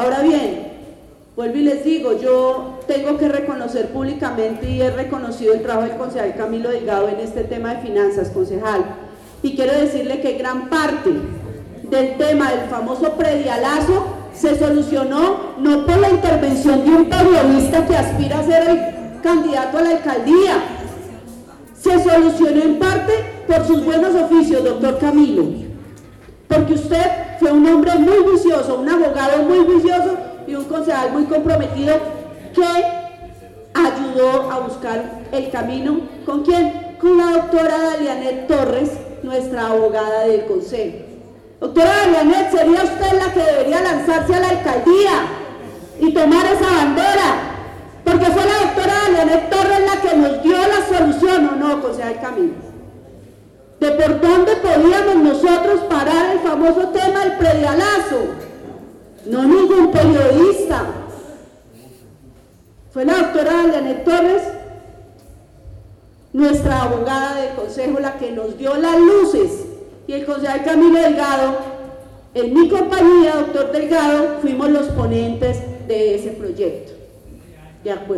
Ahora bien, vuelvo y les digo, yo tengo que reconocer públicamente y he reconocido el trabajo del concejal Camilo Delgado en este tema de finanzas, concejal. Y quiero decirle que gran parte del tema del famoso predialazo se solucionó no por la intervención de un periodista que aspira a ser el candidato a la alcaldía, se solucionó en parte por sus buenos oficios, doctor Camilo, porque usted un hombre muy juicioso, un abogado muy juicioso y un concejal muy comprometido que ayudó a buscar el camino. ¿Con quién? Con la doctora Dalianet Torres, nuestra abogada del consejo. Doctora Dalianet, sería usted la que debería lanzarse a la alcaldía y tomar esa bandera, porque fue la doctora Dalianet Torres la que nos dio la solución, ¿o no, concejal Camilo? De por dónde podíamos nosotros parar el famoso No ningún periodista. Fue la doctora Dalianet Torres nuestra abogada del consejo, la que nos dio las luces, y el concejal Camilo Delgado, en mi compañía, doctor Delgado, fuimos los ponentes de ese proyecto. De acuerdo.